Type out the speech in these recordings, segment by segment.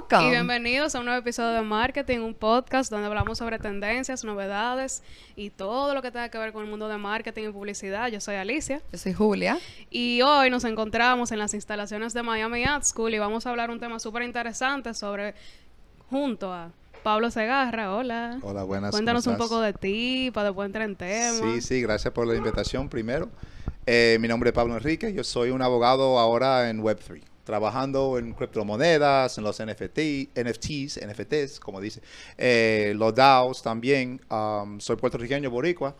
welcome. Y bienvenidos a un nuevo episodio de Marketing, un podcast donde hablamos sobre tendencias, novedades y todo lo que tenga que ver con el mundo de marketing y publicidad. Yo soy Alicia. Yo soy Julia. Y hoy nos encontramos en las instalaciones de Miami Ad School y vamos a hablar un tema súper interesante sobre, junto a Pablo Segarra. Hola. Hola, buenas. Cuéntanos ¿cómo un poco de ti para después entrar en tema. Sí, sí, gracias por la invitación primero. Eh, mi nombre es Pablo Enrique, yo soy un abogado ahora en Web3, trabajando en criptomonedas, en los NFT, NFTs, NFTs, como dice, eh, los DAOs también. Um, soy puertorriqueño, boricua,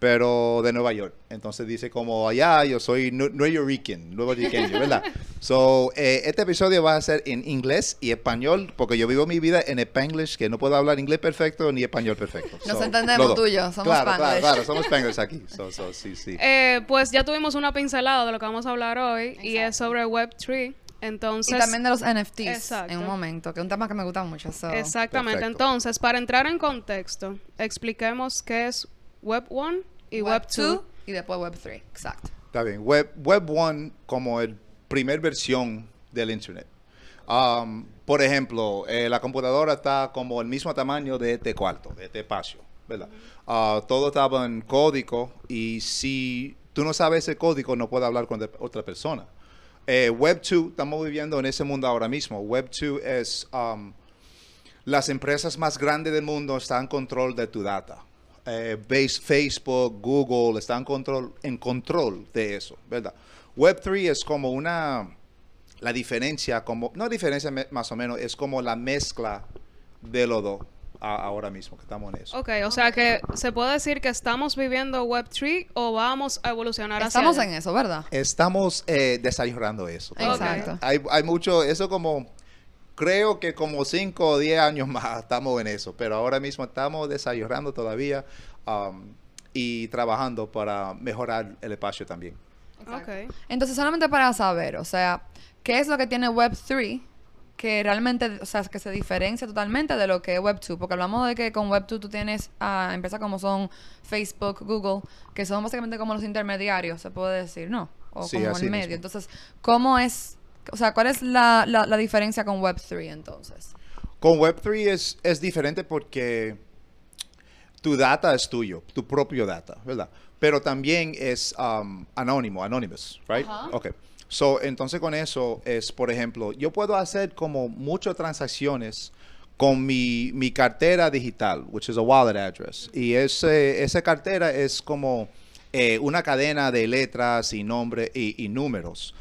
pero de Nueva York. Entonces dice como allá, yo soy nu- nueyorrican, nuevorriqueño, ¿verdad? So, eh, este episodio va a ser en inglés y español, porque yo vivo mi vida en Spanglish, que no puedo hablar inglés perfecto ni español perfecto. Nos So, entendemos los dos. tú y yo, somos claro, Claro, Spanglish. claro, somos Spanglish aquí. So, so, sí, sí. Eh, pues ya tuvimos una pincelada de lo que vamos a hablar hoy y es sobre Web3. Entonces, Y también de los NFTs Exacto. en un momento, que es un tema que me gusta mucho. so. Exactamente. Perfecto. Entonces, para entrar en contexto, expliquemos qué es Web 1 y Web 2. y después Web 3. Exacto. Está bien. Web, Web 1 como el primer versión del Internet. Um, por ejemplo, eh, la computadora está como el mismo tamaño de este cuarto, de este espacio, ¿verdad? Ah, todo estaba en código y si tú no sabes ese código no puedes hablar con otra persona. Eh, Web 2, estamos viviendo en ese mundo ahora mismo. Web 2 es... um, las empresas más grandes del mundo están en control de tu data. Eh, Facebook, Google están en control, en control de eso, ¿verdad? Web3 es como una, la diferencia, como, no diferencia más o menos, es como la mezcla de los dos a- ahora mismo que estamos en eso. Ok, o sea que se puede decir que estamos viviendo Web 3 o vamos a evolucionar hacia Estamos allá? en eso, ¿verdad? Estamos eh, desarrollando eso. Exacto. Hay, hay mucho, eso como, creo que como 5 o 10 años más estamos en eso, pero ahora mismo estamos desarrollando todavía um, y trabajando para mejorar el espacio también. Ok. Entonces, solamente para saber, o sea, ¿qué es lo que tiene Web 3 que realmente, o sea, que se diferencia totalmente de lo que es Web 2? Porque hablamos de que con Web 2 tú tienes a empresas como son Facebook, Google, que son básicamente como los intermediarios, se puede decir, ¿no? O Sí, como el medio. mismo. Entonces, ¿cómo es, o sea, cuál es la, la, la diferencia con Web 3 entonces? Con Web3 es, es diferente porque tu data es tuyo, tu propio data, ¿verdad? Pero también es um, anónimo, anonymous, right? Ajá. Okay. So, entonces con eso es, por ejemplo, yo puedo hacer como muchas transacciones con mi, mi cartera digital, which is a wallet address. Y ese, esa cartera es como eh, una cadena de letras y nombres y, y números.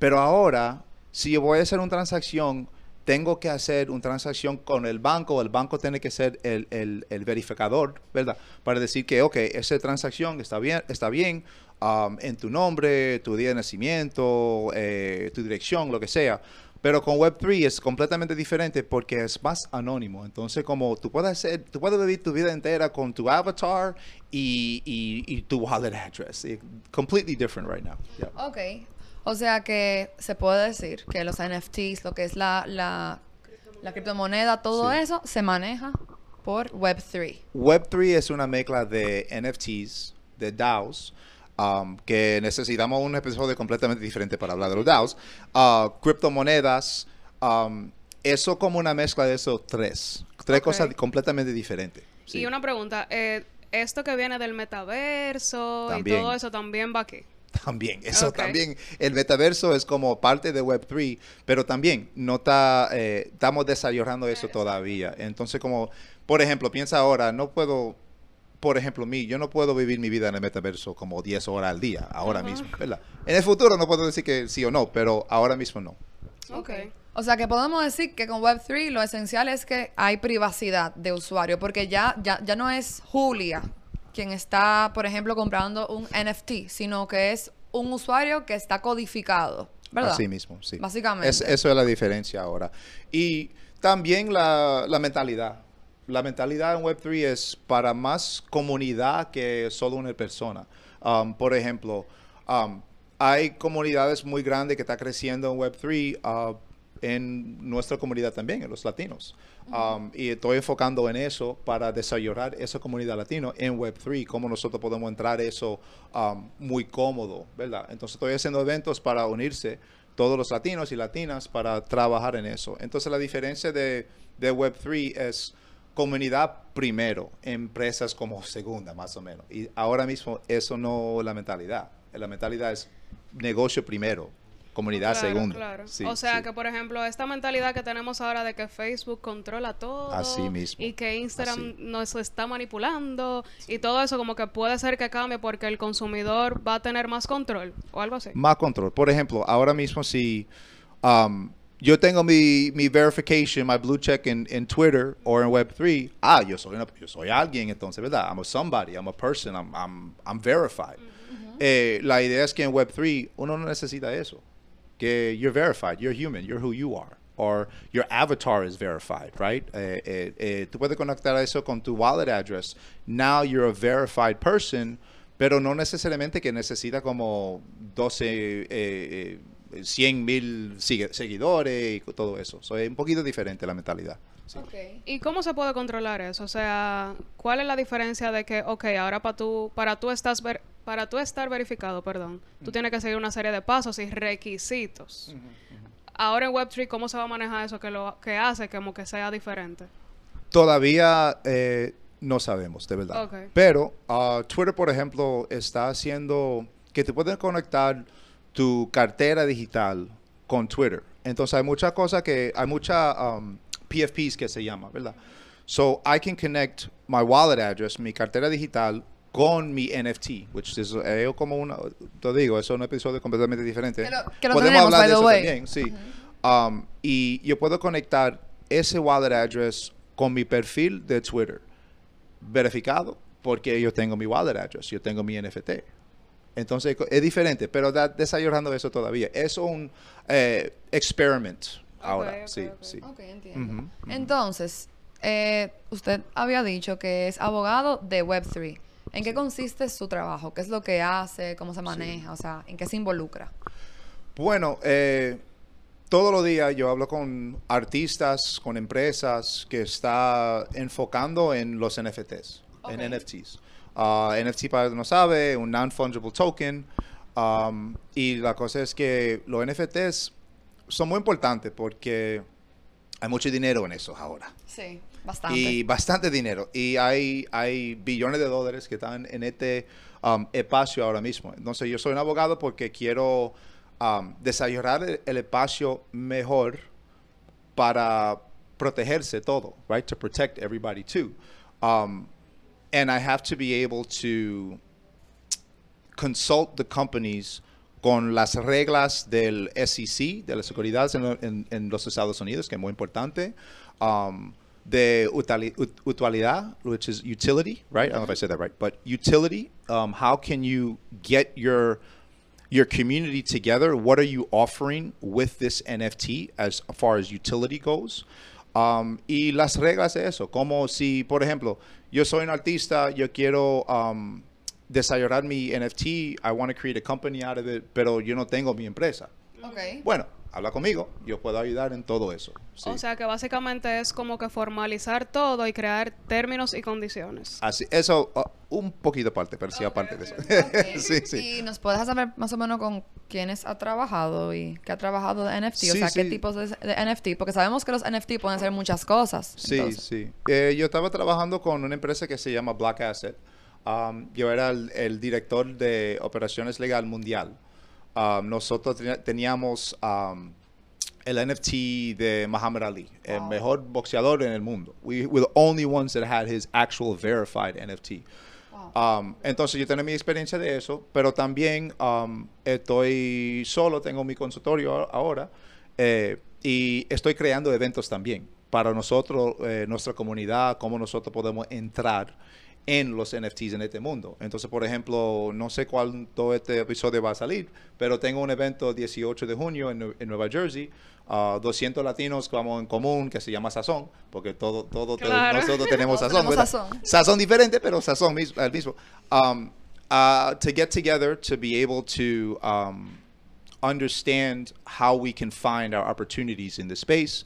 Pero ahora, si yo voy a hacer una transacción, tengo que hacer una transacción con el banco, el banco tiene que ser el, el- el verificador, ¿verdad? Para decir que, ok, esa transacción está bien, está bien um, en tu nombre, tu día de nacimiento, eh, tu dirección, lo que sea. Pero con Web3 es completamente diferente porque es más anónimo. Entonces, como tú puedes hacer, tú puedes vivir tu vida entera con tu avatar y, y- y tu wallet address. It- completely different right now. Yeah. Ok. O sea que se puede decir que los NFTs, lo que es la, la, la criptomoneda, todo Sí. eso se maneja por Web3. Web3 es una mezcla de NFTs, de DAOs, um, que necesitamos un episodio completamente diferente para hablar de los DAOs, uh, criptomonedas, um, eso como una mezcla de esos tres, tres cosas completamente diferentes. sí. Y una pregunta, eh, esto que viene del metaverso También. y todo eso también va aquí. También, eso también. El metaverso es como parte de Web3, pero también no está, eh, estamos desarrollando eso todavía. Entonces, como, por ejemplo, piensa ahora, no puedo, por ejemplo, mí, yo no puedo vivir mi vida en el metaverso como 10 horas al día, ahora mismo, ¿verdad? En el futuro no puedo decir que sí o no, pero ahora mismo no. Ok. O sea que podemos decir que con Web3 lo esencial es que hay privacidad de usuario, porque ya, ya, ya no es Julia quien está, por ejemplo, comprando un NFT, sino que es un usuario que está codificado, ¿verdad? Así mismo, sí. Básicamente. Es- eso es la diferencia ahora. Y también la, la mentalidad. La mentalidad en Web3 es para más comunidad que solo una persona. Um, por ejemplo, um, hay comunidades muy grandes que están creciendo en Web3 uh, en nuestra comunidad también, en los latinos. Um, y estoy enfocando en eso para desarrollar esa comunidad latino en Web3, cómo nosotros podemos entrar eso um, muy cómodo, ¿verdad? Entonces estoy haciendo eventos para unirse todos los latinos y latinas para trabajar en eso. Entonces la diferencia de, de Web3 es comunidad primero, empresas como segunda, más o menos. Y ahora mismo eso no es la mentalidad. La mentalidad es negocio primero, comunidad Claro, segunda. claro. Sí, o sea sí. que, por ejemplo, esta mentalidad que tenemos ahora de que Facebook controla todo Así mismo, y que Instagram así. nos está manipulando y todo eso como que puede ser que cambie porque el consumidor va a tener más control o algo así. más control. Por ejemplo, ahora mismo si um, yo tengo mi, mi verification, my blue check en, en Twitter o en Web3, ah, yo soy, una- yo soy alguien entonces, ¿verdad? I'm a somebody, I'm a person, I'm, I'm, I'm verified. Eh, la idea es que en Web3 uno no necesita eso. Que you're verified, you're human, you're who you are. Or your avatar is verified, right? Eh, eh, eh, tú puedes conectar eso con tu wallet address. Now you're a verified person, pero no necesariamente que necesita como 12, eh, eh, 100 mil seguidores y todo eso. So, es un poquito diferente la mentalidad. Sí. Ok. ¿Y cómo se puede controlar eso? O sea, ¿cuál es la diferencia de que, ok, ahora para tú, para tú estás ver- para tú estar verificado, perdón, tú tienes que seguir una serie de pasos y requisitos. Ahora en Web3, ¿cómo se va a manejar eso que lo que hace como que sea diferente? Todavía eh, no sabemos, de verdad. Ok. Pero ah, Twitter, por ejemplo, está haciendo que te pueden conectar tu cartera digital con Twitter. Entonces hay muchas cosas que, hay muchas um, PFPs que se llama, ¿verdad? So I can connect my wallet address, mi cartera digital, con mi NFT, which is eh, como una, te digo, eso es un episodio completamente diferente. Que lo- que lo Podemos tenemos, hablar de eso way. también, sí. Um, y yo puedo conectar ese wallet address con mi perfil de Twitter verificado porque yo tengo mi wallet address, yo tengo mi NFT. Entonces es diferente, pero da, desarrollando eso todavía. Es un eh, experiment ahora, ok, sí, ok. sí. Ok, entiendo. Entonces, eh, usted había dicho que es abogado de Web3. ¿En qué consiste su trabajo? ¿Qué es lo que hace? ¿Cómo se maneja? O sea, ¿en qué se involucra? Bueno, eh, todos los días yo hablo con artistas, con empresas que está enfocando en los NFTs, en. NFTs. Ah, NFT, para no sabe, un non-fungible token. um, y la cosa es que los NFTs son muy importantes porque hay mucho dinero en eso ahora. Sí, Y bastante dinero. Y hay, hay billones de dólares que están en este um, espacio ahora mismo. Entonces yo soy un abogado porque quiero um, desarrollar el, espacio mejor para protegerse todo, right? To protect everybody too. Um, and I have to be able to consult the companies con las reglas del SEC, de la seguridad en, en- en los Estados Unidos, que es muy importante, um, de ut- utilidad, which is utility, right? I don't know if I said that right, but utility, um, how can you get your your community together? What are you offering with this NFT as far as utility goes? Um, y las reglas de eso, como si, por ejemplo, yo soy un artista, yo quiero um, desarrollar mi NFT, I want to create a company out of it, pero yo no tengo mi empresa. Ok. Bueno, habla conmigo, yo puedo ayudar en todo eso. sí. O sea que básicamente es como que formalizar todo y crear términos y condiciones. Así, eso, uh, un poquito aparte, pero sí aparte de eso. Sí, sí. Y nos puedes saber más o menos con quiénes ha trabajado y qué ha trabajado de NFT, o Sí, sea, qué tipos de, de NFT, porque sabemos que los NFT pueden ser muchas cosas. Sí, Entonces, sí. Eh, yo estaba trabajando con una empresa que se llama Black Asset. Um, yo era el, el director de operaciones legal mundial. Um, nosotros teníamos um, el NFT de Muhammad Ali, el mejor boxeador en el mundo. We were the only ones that had his actual verified NFT. Wow. Um, entonces yo tengo mi experiencia de eso, pero también estoy solo, tengo mi consultorio ahora eh, y estoy creando eventos también para nosotros, eh, nuestra comunidad, cómo nosotros podemos entrar en los NFTs en este mundo. Entonces, por ejemplo, no sé cuándo este episodio va a salir, pero tengo un evento 18 de junio en, en Nueva Jersey, ah, 200 latinos que vamos en común, que se llama Sazón, porque todo, todo, Claro. nosotros tenemos sazón, tenemos sazón. sazón diferente, pero sazón mismo, el mismo. Um, uh, to get together, to be able to um, understand how we can find our opportunities in the space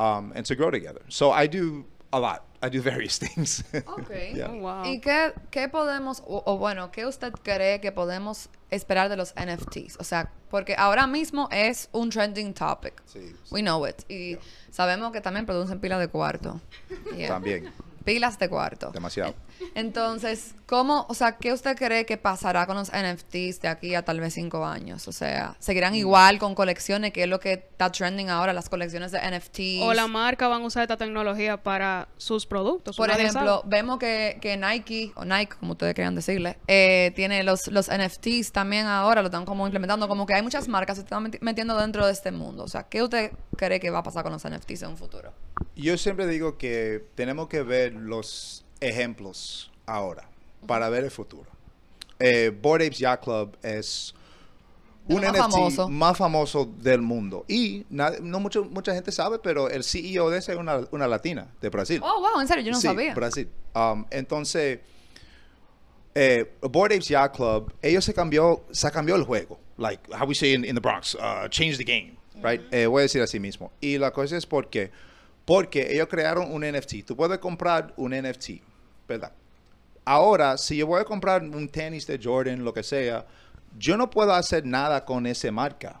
um, and to grow together. So I do a lot. I do various things. Ok. Yeah. Oh, wow. ¿Y qué, qué podemos, o, o bueno, qué usted cree que podemos esperar de los NFTs? O sea, porque ahora mismo es un trending topic. Sí, sí. We know it. Y sabemos que también producen pilas de cuarto. Yeah. También, Pilas de cuarto. demasiado. Entonces, ¿cómo, o sea, qué usted cree que pasará con los NFTs de aquí a tal vez cinco años? O sea, ¿seguirán igual con colecciones, que es lo que está trending ahora, las colecciones de NFTs? O la marca van a usar esta tecnología para sus productos. Por ejemplo, sabe. vemos que, que Nike, o Nike, como ustedes quieran decirle, eh, tiene los, los NFTs también ahora, lo están como implementando, como que hay muchas marcas que se están meti- metiendo dentro de este mundo. O sea, ¿qué usted cree que va a pasar con los NFTs en un futuro? Yo siempre digo que tenemos que ver los ejemplos ahora para ver el futuro. Eh, Bored Apes Yacht Club es un lo NFT más famoso. más famoso del mundo. Y no mucho, mucha gente sabe, pero el CEO de ese es una, una latina de Brasil. Oh, wow, en serio, yo no Sí, sabía. Brasil. Um, entonces, eh, Bored Apes Yacht Club, ellos se cambió, se cambió el juego. Like, how we say in, in the Bronx, uh, change the game, right? Eh, voy a decir así mismo. Y la cosa es porque, porque ellos crearon un NFT. Tú puedes comprar un NFT, ¿verdad? Ahora, si yo voy a comprar un tenis de Jordan, lo que sea, yo no puedo hacer nada con esa marca.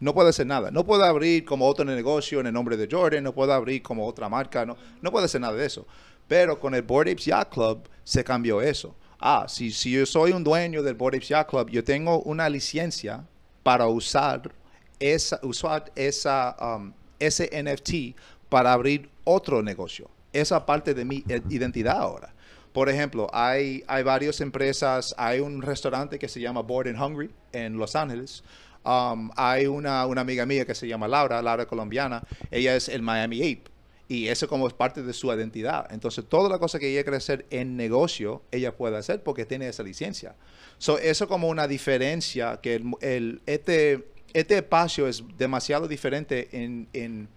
No puedo hacer nada. No puedo abrir como otro negocio en el nombre de Jordan, no puedo abrir como otra marca, no, no puedo hacer nada de eso. Pero con el Bored Apes Yacht Club se cambió eso. Ah, si, si yo soy un dueño del Bored Apes Yacht Club, yo tengo una licencia para usar esa, usar esa, um, ese NFT para abrir otro negocio. Esa parte de mi eh, identidad ahora. Por ejemplo, hay, hay varias empresas, hay un restaurante que se llama Bored and Hungry en Los Ángeles. Um, hay una, una amiga mía que se llama Laura, Laura colombiana. Ella es el Miami Ape. Y eso como es parte de su identidad. Entonces, toda la cosa que ella quiere hacer en negocio, ella puede hacer porque tiene esa licencia. So, eso como una diferencia que el, el- este, este espacio es demasiado diferente en, en,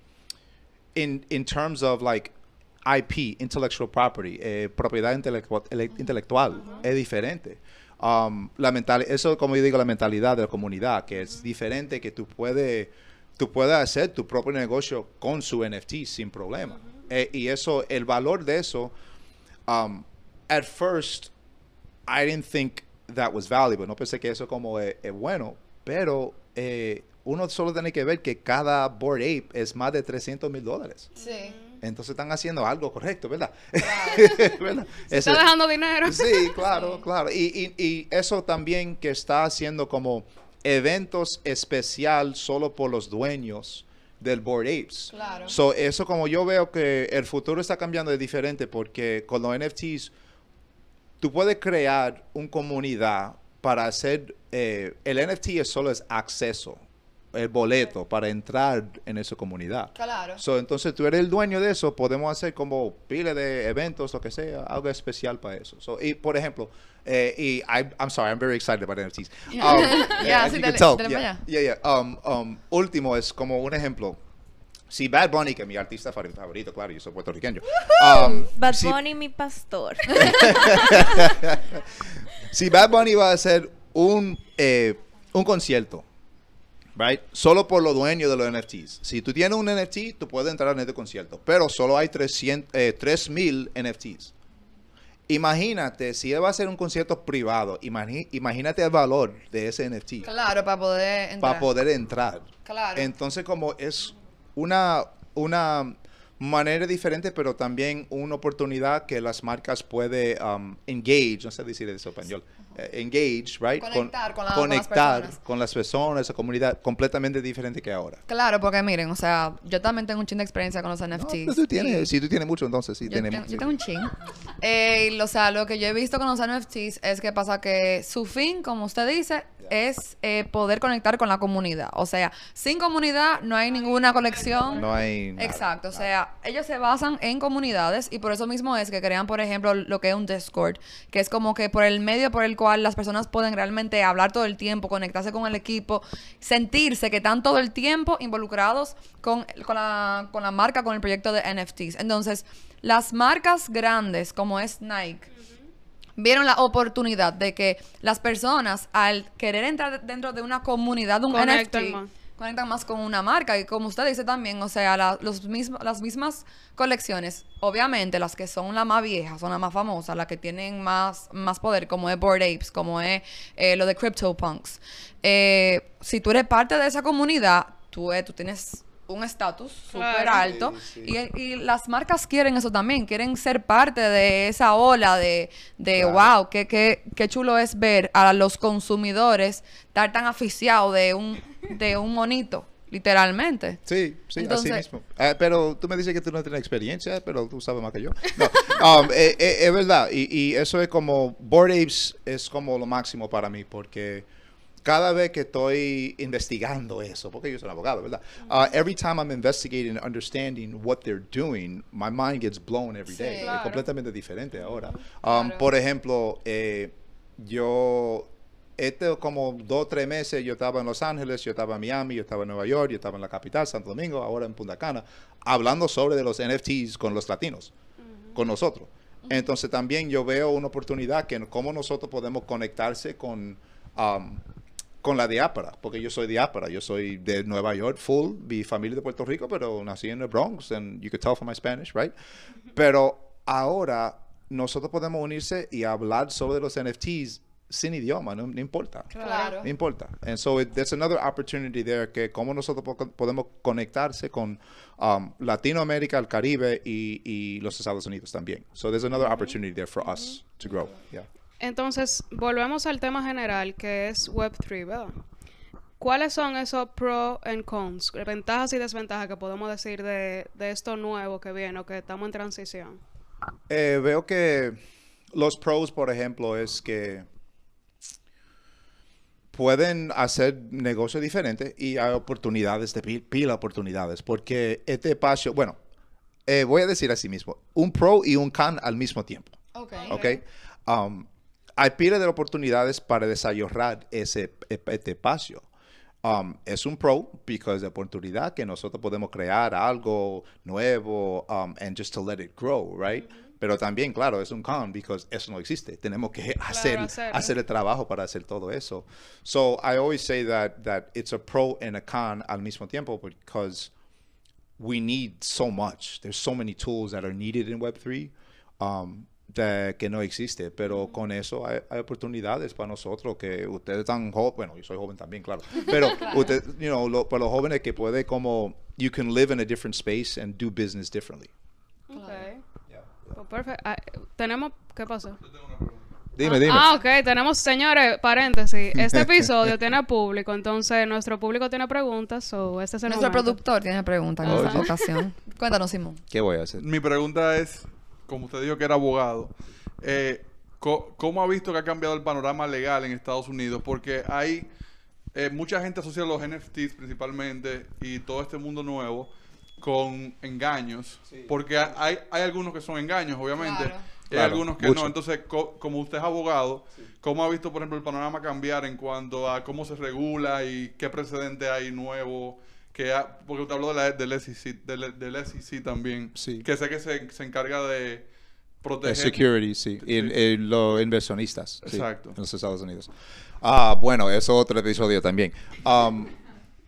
in, in terms of like IP, intellectual property, eh, propiedad intelectua- ele- intelectual, es diferente. Um, la mental, eso como yo digo, la mentalidad de la comunidad, que es diferente, que tú puedes, tú puedes hacer tu propio negocio con su NFT sin problema. Eh, y eso, el valor de eso, um, at first, I didn't think that was valuable. No pensé que eso como es, es bueno, pero eh, uno solo tiene que ver que cada Board Ape es más de 300 mil dólares. Sí. Entonces están haciendo algo correcto, ¿verdad? ¿Verdad? Se Ese- está dejando dinero. Sí, claro, claro. Y, y- y eso también que está haciendo como eventos especial solo por los dueños del Board Apes. Claro. So, eso como yo veo que el futuro está cambiando de diferente porque con los NFTs tú puedes crear una comunidad para hacer, eh, el NFT es solo es acceso, el boleto para entrar en esa comunidad. Claro. So, entonces tú eres el dueño de eso, podemos hacer como pile de eventos, lo que sea, algo especial para eso. So, y por ejemplo, eh, y I, I'm sorry, I'm very excited about NFTs. Um, Yeah, as sí, you can dale- dale yeah, yeah, yeah. Um, um, último es como un ejemplo. Si Bad Bunny, que es mi artista favorito, favorito, claro, yo soy puertorriqueño. um, Bad si- Bunny, mi pastor. si Bad Bunny va a hacer un, eh, un concierto, right? Solo por los dueños de los NFTs. Si tú tienes un NFT, tú puedes entrar en este concierto, pero solo hay 300, eh, 3000 NFTs. Imagínate, si él va a hacer un concierto privado, imagínate el valor de ese NFT Claro, para poder entrar. para poder entrar. Claro. Entonces, como es una, una manera diferente, pero también una oportunidad que las marcas pueden um, engage, no sé decir eso en español, engage, right? Conectar con la- con las conectar con las personas, esa comunidad completamente diferente que ahora. Claro, porque miren, o sea, yo también tengo un chin de experiencia con los No, NFTs. pero tú tienes, y- si tú tienes mucho, entonces sí Yo, tienes tengo, mucho. yo tengo un chin. Eh, o sea, lo que yo he visto con los NFTs es que pasa que su fin, como usted dice, es eh, poder conectar con la comunidad. O sea, sin comunidad no hay ninguna colección. No hay nada, Exacto, o sea, ellos se basan en comunidades y por eso mismo es que crean, por ejemplo, lo que es un Discord, que es como que por el medio por el cual las personas pueden realmente hablar todo el tiempo, conectarse con el equipo, sentirse que están todo el tiempo involucrados con, con, la, con la marca, con el proyecto de NFTs. Entonces, las marcas grandes como es Nike, vieron la oportunidad de que las personas al querer entrar dentro de una comunidad de un Conectan NFT más. Conectan más con una marca. Y como usted dice también, o sea, los las mismas colecciones, obviamente las que son las más viejas, son las más famosas, las que tienen más, más poder, como es Bored Apes, como es eh, lo de CryptoPunks. Eh, si tú eres parte de esa comunidad, tú, eh, tú tienes un estatus súper Claro. alto Sí, y, y las marcas quieren eso también, quieren ser parte de esa ola de, de Claro. wow, qué, qué, qué chulo es ver a los consumidores estar tan aficiados de un, de un monito, literalmente. Sí, sí, Entonces- así mismo. Ah, pero tú me dices que tú no tienes experiencia, pero tú sabes más que yo. No, um, eh, eh, es verdad. Y, y eso es como, Board Apes es como lo máximo para mí, porque cada vez que estoy investigando eso, porque yo soy un abogado, ¿verdad? Uh, every time I'm investigating and understanding what they're doing, my mind gets blown every Sí. day. Es completamente diferente ahora. Um, Claro. Por ejemplo, eh, yo, este como dos o tres meses, yo estaba en Los Ángeles, yo estaba en Miami, yo estaba en Nueva York, yo estaba en la capital, Santo Domingo, ahora en Punta Cana, hablando sobre de los NFTs con los latinos, con nosotros. Entonces también yo veo una oportunidad que cómo nosotros podemos conectarse con, um, con la diáspora, porque yo soy diáspora, yo soy de Nueva York, full, mi familia de Puerto Rico, pero nací en el Bronx, and you could tell from my Spanish, right? Pero ahora nosotros podemos unirse y hablar sobre los NFTs sin idioma, no, no importa. Claro. No importa. And so it, there's another opportunity there que cómo nosotros po- podemos conectarse con um, Latinoamérica, el Caribe y, y los Estados Unidos también. So there's another opportunity there for us to grow. Yeah. Entonces, volvemos al tema general que es Web3, ¿verdad? ¿Cuáles son esos pros and cons, ventajas y desventajas que podemos decir de, de esto nuevo que viene o que estamos en transición? Eh, veo que los pros, por ejemplo, es que pueden hacer negocios diferentes y hay oportunidades de pi- pila oportunidades porque este espacio, bueno, eh, voy a decir así mismo, un pro y un con al mismo tiempo. Ok. ¿ok? Um, hay pila de oportunidades para desarrollar ese, este espacio. Um, es un pro because de oportunidad que nosotros podemos crear algo nuevo um, and just to let it grow, right? Pero también, claro, es un con because eso no existe. Tenemos que hacer, hacerlo. hacer el trabajo para hacer todo eso. So I always say that that it's a pro and a con al mismo tiempo because we need so much. There's so many tools that are needed in Web3 um, de- que no existe. Pero con eso hay, hay oportunidades para nosotros que ustedes están jóvenes. Bueno, yo soy joven también, claro. Pero, usted, you know, lo- para los jóvenes que puede como, you can live in a different space and do business differently. Ok. Pues perfecto. Ah, tenemos, ¿qué pasó? Dime, ah, dime. Ah, ok, tenemos, señores, paréntesis. Este episodio tiene público, entonces nuestro público tiene preguntas, o este es el Nuestro momento. productor tiene preguntas en Oye. esta ocasión. Cuéntanos, Simón. ¿Qué voy a hacer? Mi pregunta es, como usted dijo que era abogado, eh, ¿cómo ha visto que ha cambiado el panorama legal en Estados Unidos? Porque hay eh, mucha gente asocia los NFTs principalmente y todo este mundo nuevo con engaños, porque ha- hay, hay algunos que son engaños, obviamente, Claro. y hay Claro, algunos que mucho. no. Entonces, co- como usted es abogado, ¿cómo ha visto, por ejemplo, el panorama cambiar en cuanto a cómo se regula y qué precedente hay nuevo? Que ha- porque usted habló de la, del, SEC, del, del SEC también, Sí. que sé que se, se encarga de proteger. security, sí. Sí. En los inversionistas. sí, Exacto. en los Estados Unidos. Ah, bueno, eso es otro episodio también. Um,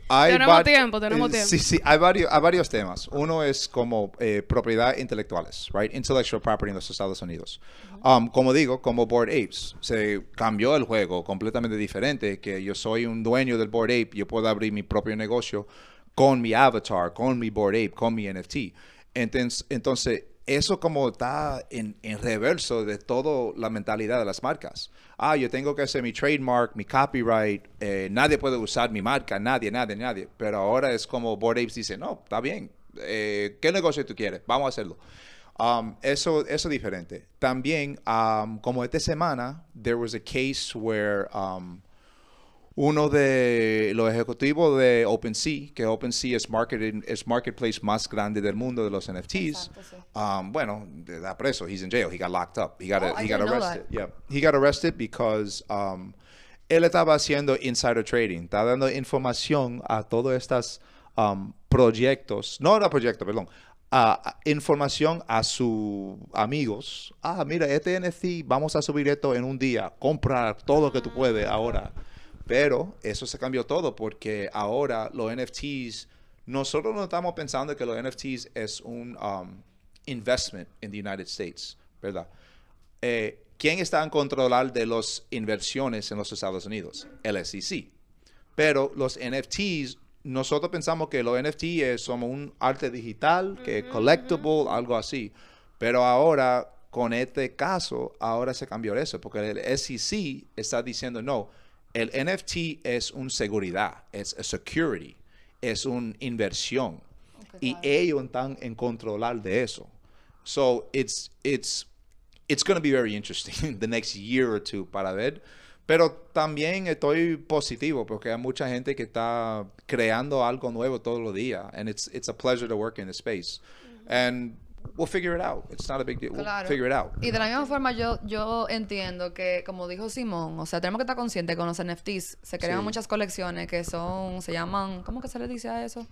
hay Tenemos tiempo, tenemos eh, tiempo. Sí, sí, hay varios, hay varios temas. Uno es como eh, propiedad intelectuales, right? Intellectual property en los Estados Unidos. Um, como digo, como Board Apes, se cambió el juego completamente diferente, que yo soy un dueño del Board Ape, yo puedo abrir mi propio negocio con mi avatar, con mi Board Ape, con mi NFT. Entonces, entonces eso como está en, en reverso de toda la mentalidad de las marcas. Ah, yo tengo que hacer mi trademark, mi copyright, eh, nadie puede usar mi marca, nadie, nadie, nadie. Pero ahora es como Board Apes dice, no, está bien, eh, ¿qué negocio tú quieres? Vamos a hacerlo. Um, eso, eso es diferente. También, um, como esta semana, there was a case where um, uno de los ejecutivos de OpenSea, que OpenSea es, marketing, es marketplace más grande del mundo de los NFTs, Exacto, sí. um, bueno, está preso. He's in jail. He got locked up. He got, Oh, he got arrested. Yeah. He got arrested because um, él estaba haciendo insider trading. Está dando información a todos estos um, proyectos. No era proyecto, perdón. a- a- información a sus amigos. Ah, mira, este NFT, vamos a subir esto en un día. Compra todo lo que tú puedes ahora. Pero eso se cambió todo porque ahora los NFTs, nosotros no estamos pensando que los NFTs es un um, investment in the United States, ¿verdad? Eh, ¿Quién está en controlar de las inversiones en los Estados Unidos? El SEC. Pero los NFTs, nosotros pensamos que los NFTs como un arte digital, que es collectible, algo así. Pero ahora, con este caso, ahora se cambió eso, porque el SEC está diciendo, no, el NFT es una seguridad, es a security, es una inversión. Y ellos están en controlar de eso. So, it's, it's, it's going to be very interesting the next year or two para ver. Pero también estoy positivo porque hay mucha gente que está creando algo nuevo todos los días. And it's, it's a pleasure to work in the space. And we'll figure it out. It's not a big deal. We'll Claro. figure it out. Y de la misma forma yo, yo entiendo que, como dijo Simón, o sea, tenemos que estar conscientes que con los NFTs se crean Sí. muchas colecciones que son, se llaman, ¿cómo que se le dice a eso?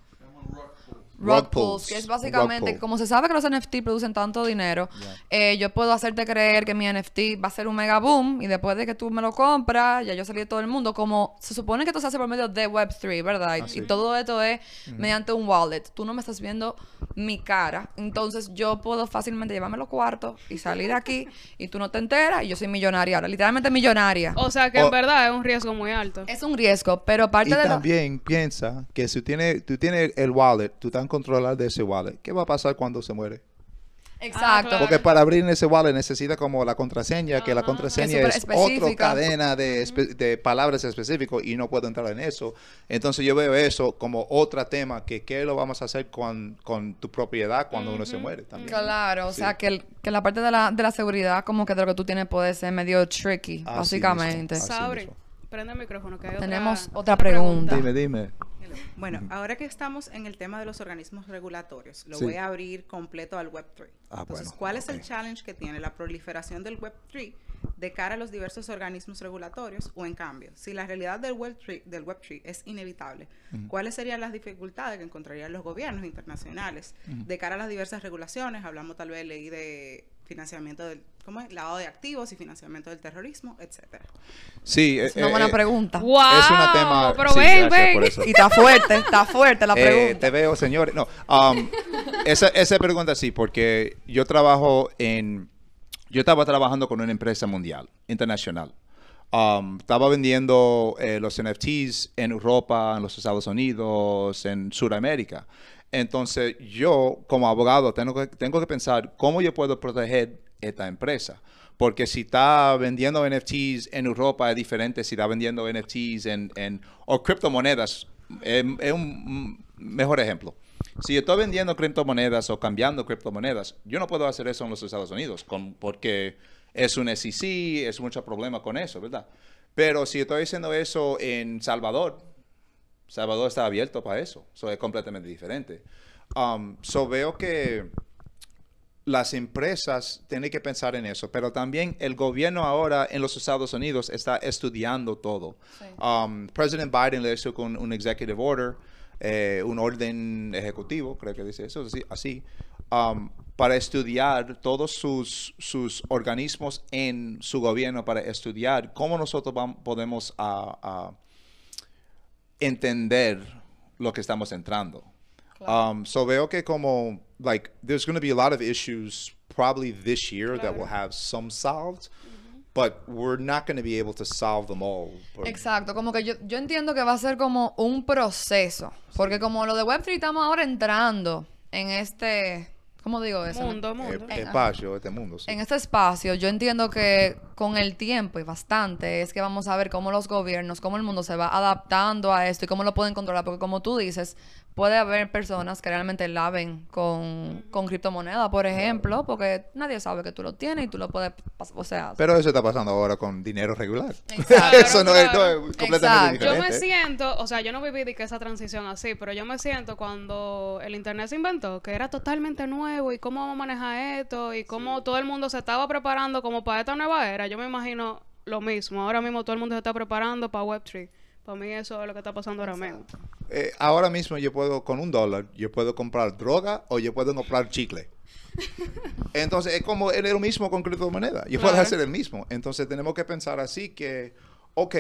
Rug pulls. que es básicamente, como se sabe que los NFT producen tanto dinero, eh, yo puedo hacerte creer que mi NFT va a ser un mega boom y después de que tú me lo compras, ya yo salí de todo el mundo, como se supone que esto se hace por medio de Web3, ¿verdad? Y- todo esto es mediante un wallet. Tú no me estás viendo mi cara, entonces yo puedo fácilmente llevarme los cuartos y salir de aquí y tú no te enteras y yo soy millonaria ahora, literalmente millonaria. O sea que O- en verdad es un riesgo muy alto. Es un riesgo, pero parte Y de también piensa que si tiene, tú tienes el wallet, tú estás controlar de ese wallet, ¿qué va a pasar cuando se muere? Exacto. claro. Porque para abrir ese wallet necesita como la contraseña, que la contraseña Es otra cadena de, espe- de palabras específicas y no puedo entrar en eso. Entonces yo veo eso como otro tema que qué lo vamos a hacer con, con tu propiedad cuando uno se muere también. Claro, o Sí. sea, que, el- que la parte de la, de la seguridad, como que de lo que tú tienes puede ser medio tricky, Así básicamente. mismo. Así Sabri, mismo. Prende el micrófono que hay Tenemos otra, otra pregunta. Dime, dime. Bueno, ahora que estamos en el tema de los organismos regulatorios, lo Sí. voy a abrir completo al Web3. Ah, Entonces, bueno, ¿cuál es el challenge que tiene la proliferación del Web3 de cara a los diversos organismos regulatorios? O en cambio, si la realidad del Web3, del Web3 es inevitable, ¿cuáles serían las dificultades que encontrarían los gobiernos internacionales de cara a las diversas regulaciones? Hablamos tal vez leí de financiamiento del ¿cómo es? lavado de activos y financiamiento del terrorismo, etcétera. Sí, Es eh, una buena eh, pregunta. ¡Wow! Es un tema. Pero sí, ven, gracias ven. por eso. Y está fuerte, está fuerte la Eh, pregunta. te veo, señores. No, um, esa, esa pregunta sí, porque yo trabajo en. Yo estaba trabajando con una empresa mundial, internacional. Um, estaba vendiendo eh, los NFTs en Europa, en los Estados Unidos, en Sudamérica. Entonces, yo, como abogado, tengo que, tengo que pensar cómo yo puedo proteger esta empresa. Porque si está vendiendo NFTs en Europa es diferente si está vendiendo NFTs en, en o criptomonedas. Es, un mejor ejemplo. Si estoy vendiendo criptomonedas o cambiando criptomonedas, yo no puedo hacer eso en los Estados Unidos con- porque es un SEC, es mucho problema con eso, ¿verdad? Pero si estoy haciendo eso en Salvador, Salvador está abierto para eso. Eso es completamente diferente. Um, so veo que las empresas tienen que pensar en eso, pero también el gobierno ahora en los Estados Unidos está estudiando todo. Um, President Biden le hizo con un executive order, eh, un orden ejecutivo, creo que dice eso, así, así, um, para estudiar todos sus, sus organismos en su gobierno, para estudiar cómo nosotros vam- podemos a- a entender lo que estamos entrando. Um, so veo que como, like, there's going to be a lot of issues probably this year that will have some solved, but we're not going to be able to solve them all. Exacto, como que yo, yo entiendo que va a ser como un proceso, porque como lo de Web3 estamos ahora entrando en este, ¿cómo digo eso? Mundo, eh, mundo. espacio, este mundo. sí. En este espacio, yo entiendo que con el tiempo y bastante es que vamos a ver cómo los gobiernos, cómo el mundo se va adaptando a esto y cómo lo pueden controlar, porque como tú dices, puede haber personas que realmente laven con, con criptomonedas, por ejemplo, porque nadie sabe que tú lo tienes y tú lo puedes, o sea, Pero eso está pasando ahora con dinero regular. Exacto. eso no, es, no es completamente Exacto. Yo diferente. me siento, o sea, yo no viví de que esa transición así, pero yo me siento cuando el internet se inventó, que era totalmente nuevo y cómo vamos a manejar esto y cómo todo el mundo se estaba preparando como para esta nueva era. Yo me imagino lo mismo. Ahora mismo todo el mundo se está preparando para Web3. Para mí eso es lo que está pasando ahora mismo. Eh, ahora mismo yo puedo, con un dólar, yo puedo comprar droga o yo puedo comprar chicle. Entonces es como es lo mismo con criptomonedas. Yo puedo hacer el mismo. Entonces tenemos que pensar así que, ok,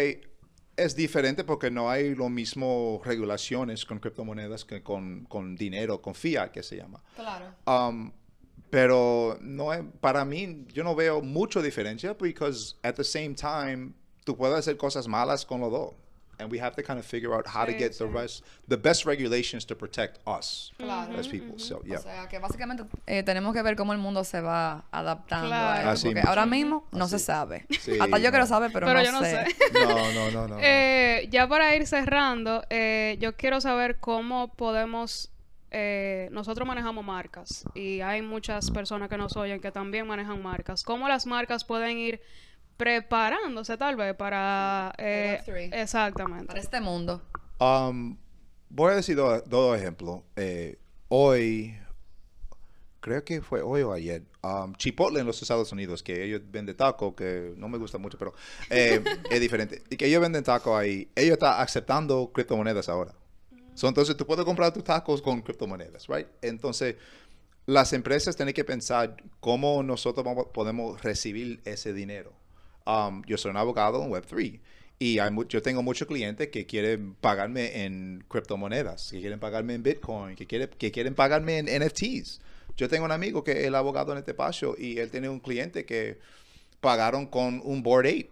es diferente porque no hay lo mismo regulaciones con criptomonedas que con, con dinero, con fiat, que se llama. Claro. Um, pero no es, para mí, yo no veo mucha diferencia because at the same time, tú puedes hacer cosas malas con los dos. And we have to kind of figure out how to Sí, get the sí. rest, the best regulations to protect us Claro. as people. So, yeah. O sea, que básicamente eh, tenemos que ver cómo el mundo se va adaptando Claro. a eso, Así porque mismo. ahora mismo no Así. se sabe. Sí, Hasta yo no. quiero saber, pero, Pero no, yo no sé. no, no, no, no. Eh, ya para ir cerrando, eh, yo quiero saber cómo podemos... eh, nosotros manejamos marcas y hay muchas personas que nos oyen que también manejan marcas. ¿Cómo las marcas pueden ir preparándose tal vez para... eh, Web3. exactamente. Para este mundo. Um, voy a decir dos, dos ejemplos. Eh, hoy, creo que fue hoy o ayer, um, Chipotle en los Estados Unidos, que ellos venden taco, que no me gusta mucho, pero eh, es diferente. Y que ellos venden taco ahí, ellos están aceptando criptomonedas ahora. So, entonces tú puedes comprar tus tacos con criptomonedas, right? Entonces, las empresas tienen que pensar cómo nosotros vamos- podemos recibir ese dinero. Um, yo soy un abogado en Web3 y hay yo tengo muchos clientes que quieren pagarme en criptomonedas, que quieren pagarme en Bitcoin, que, quiere- que quieren pagarme en NFTs. Yo tengo un amigo que es abogado en este espacio y él tiene un cliente que pagaron con un Board Ape.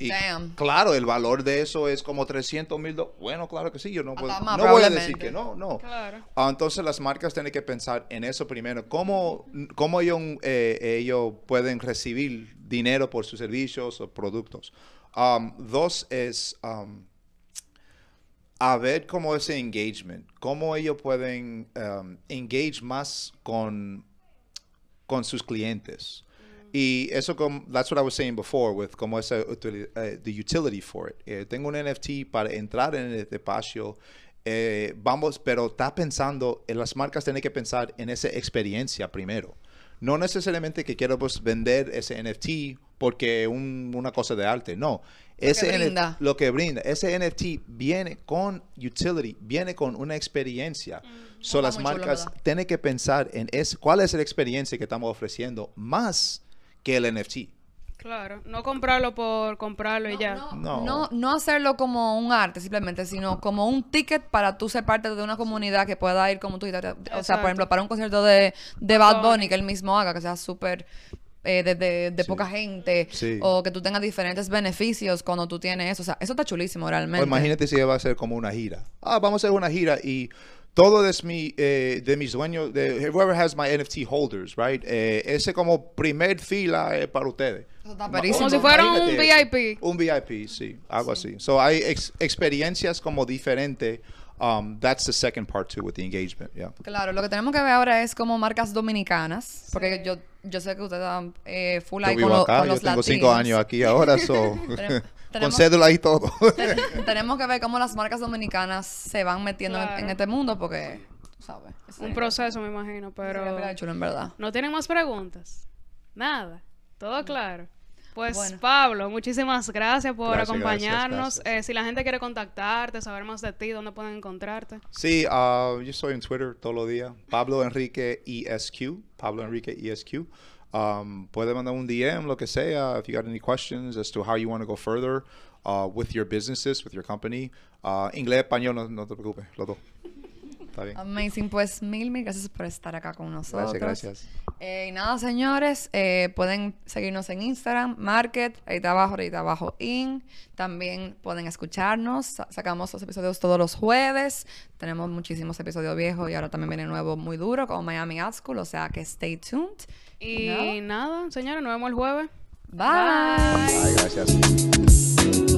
Y Damn. claro, el valor de eso es como 300 mil dólares. Bueno, claro que sí, yo no, puedo- no voy a decir que no, no. Claro. Ah, entonces las marcas tienen que pensar en eso primero. ¿Cómo, cómo ellos, eh, ellos pueden recibir dinero por sus servicios o productos? Um, dos es um, a ver cómo ese engagement, cómo ellos pueden um, engage más con, con sus clientes. Y eso, como, that's what I was saying before, with como esa eh, the utility for it. Eh, tengo un NFT para entrar en este espacio. eh, vamos, pero está pensando, en las marcas tienen que pensar en esa experiencia primero. No necesariamente que quiero pues, vender ese NFT porque un- una cosa de arte, no. Ese NF brinda. lo que brinda. Ese NFT viene con utility, viene con una experiencia. So, Está las marcas tienen que pensar en es, cuál es la experiencia que estamos ofreciendo más que el NFT. Claro. No comprarlo por comprarlo y ya. No, No. no, no hacerlo como un arte simplemente, sino como un ticket para tú ser parte de una comunidad que pueda ir como tú. O sea, Exacto. por ejemplo, para un concierto de, de Bad Bunny Bunny. que él mismo haga, que sea súper eh, de, de- de Sí. poca gente, Sí. o que tú tengas diferentes beneficios cuando tú tienes eso. O sea, eso está chulísimo O realmente. imagínate si va a ser como una gira. Ah, vamos a hacer una gira y todo es mi, eh, de mis dueños, de whoever has my NFT holders, right? Eh, ese como primer fila eh, para ustedes. Está. Como si fuera un eso. VIP. Un VIP, sí, algo así. So hay ex- experiencias como diferentes. Um, that's the second part too with the engagement, yeah. Claro, lo que tenemos que ver ahora es como marcas dominicanas, porque yo, yo sé que ustedes están eh, full Yo ahí vivo con, lo- acá, con yo los tengo cinco años aquí ahora, so, Tenemos- con cédula y todo. Ten- tenemos que ver cómo las marcas dominicanas se van metiendo en- Claro. en, este mundo porque, tú sabes. Un proceso, me imagino, pero... pila de chulo, en verdad. ¿No tienen más preguntas? Nada. Todo claro. Pues Bueno. Pablo, muchísimas gracias por Gracias, acompañarnos. gracias, gracias. Eh, si la gente quiere contactarte, saber más de ti, ¿dónde pueden encontrarte? Sí, uh, yo estoy en Twitter todos los días. Pablo Enrique ESQ. Pablo Enrique ESQ. Um, puede mandar un DM, lo que sea, if you got any questions as to how you want to go further uh, with your businesses, with your company. Uh, inglés, español, no, no te preocupes, los dos. Está bien. Amazing, pues mil, mil gracias por estar acá con nosotros. Gracias, gracias. Eh, y nada, señores, eh, pueden seguirnos en Instagram, Market, ahí está abajo, ahí está abajo, In. También pueden escucharnos, sa- sacamos los episodios todos los jueves. Tenemos muchísimos episodios viejos y ahora también viene nuevo muy duro como Miami Art School, o sea que stay tuned. Y nada. nada, señores, nos vemos el jueves. Bye. Ay, gracias.